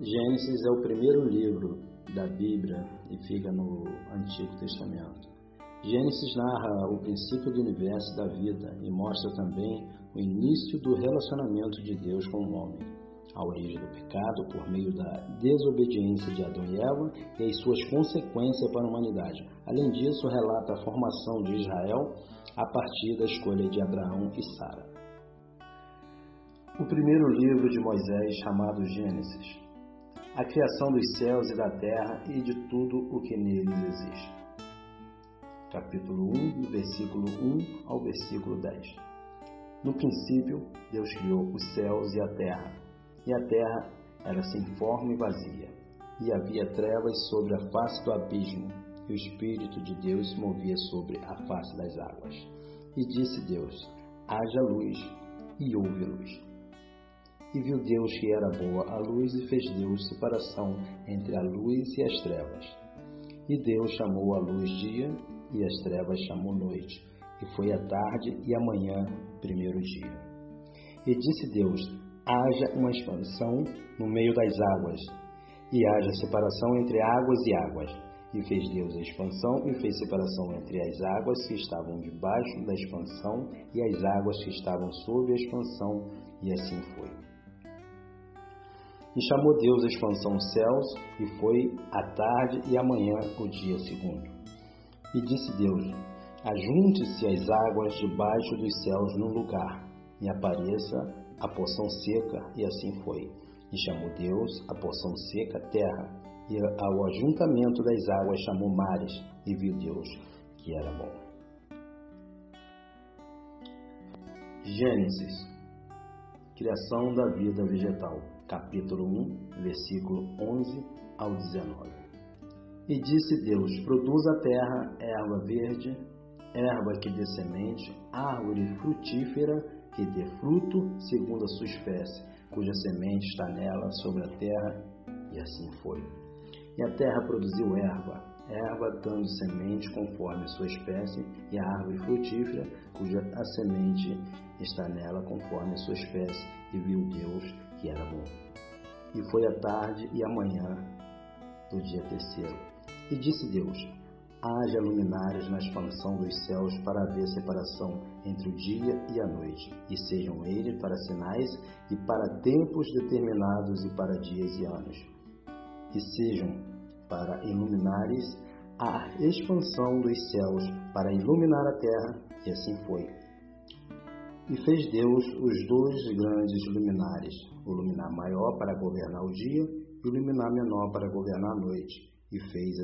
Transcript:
Gênesis é o primeiro livro da Bíblia e fica no Antigo Testamento. Gênesis narra o princípio do universo e da vida e mostra também o início do relacionamento de Deus com o homem, a origem do pecado por meio da desobediência de Adão e Eva e as suas consequências para a humanidade. Além disso, relata a formação de Israel a partir da escolha de Abraão e Sara. O primeiro livro de Moisés, chamado Gênesis, a criação dos céus e da terra e de tudo o que neles existe. Capítulo 1, versículo 1 ao versículo 10. No princípio, Deus criou os céus e a terra, e a terra era sem forma e vazia, e havia trevas sobre a face do abismo, e o Espírito de Deus se movia sobre a face das águas. E disse Deus: haja luz, e houve luz. E viu Deus que era boa a luz e fez Deus separação entre a luz e as trevas. E Deus chamou a luz dia e as trevas chamou noite. E foi a tarde e a manhã, primeiro dia. E disse Deus: haja uma expansão no meio das águas, e haja separação entre águas e águas. E fez Deus a expansão e fez separação entre as águas que estavam debaixo da expansão e as águas que estavam sob a expansão, e assim foi. E chamou Deus a expansão dos céus, e foi a tarde e a manhã o dia segundo. E disse Deus: Ajunte-se as águas debaixo dos céus num lugar, e apareça a porção seca, e assim foi. E chamou Deus a porção seca terra, e ao ajuntamento das águas chamou mares, e viu Deus que era bom. Gênesis Criação da vida vegetal capítulo 1, versículo 11 ao 19. E disse Deus: Produz a terra erva verde, erva que dê semente, árvore frutífera que dê fruto segundo a sua espécie, cuja semente está nela sobre a terra. E assim foi. E a terra produziu erva, erva dando semente conforme a sua espécie, e a árvore frutífera, cuja a semente está nela conforme a sua espécie. E viu Deus que era bom. E foi a tarde e a manhã do dia terceiro. E disse Deus: Haja luminares na expansão dos céus para haver separação entre o dia e a noite, e sejam eles para sinais e para tempos determinados e para dias e anos. E sejam para iluminares a expansão dos céus, para iluminar a terra, e assim foi. E fez Deus os dois grandes luminares, o luminar maior para governar o dia e o luminar menor para governar a noite, e fez as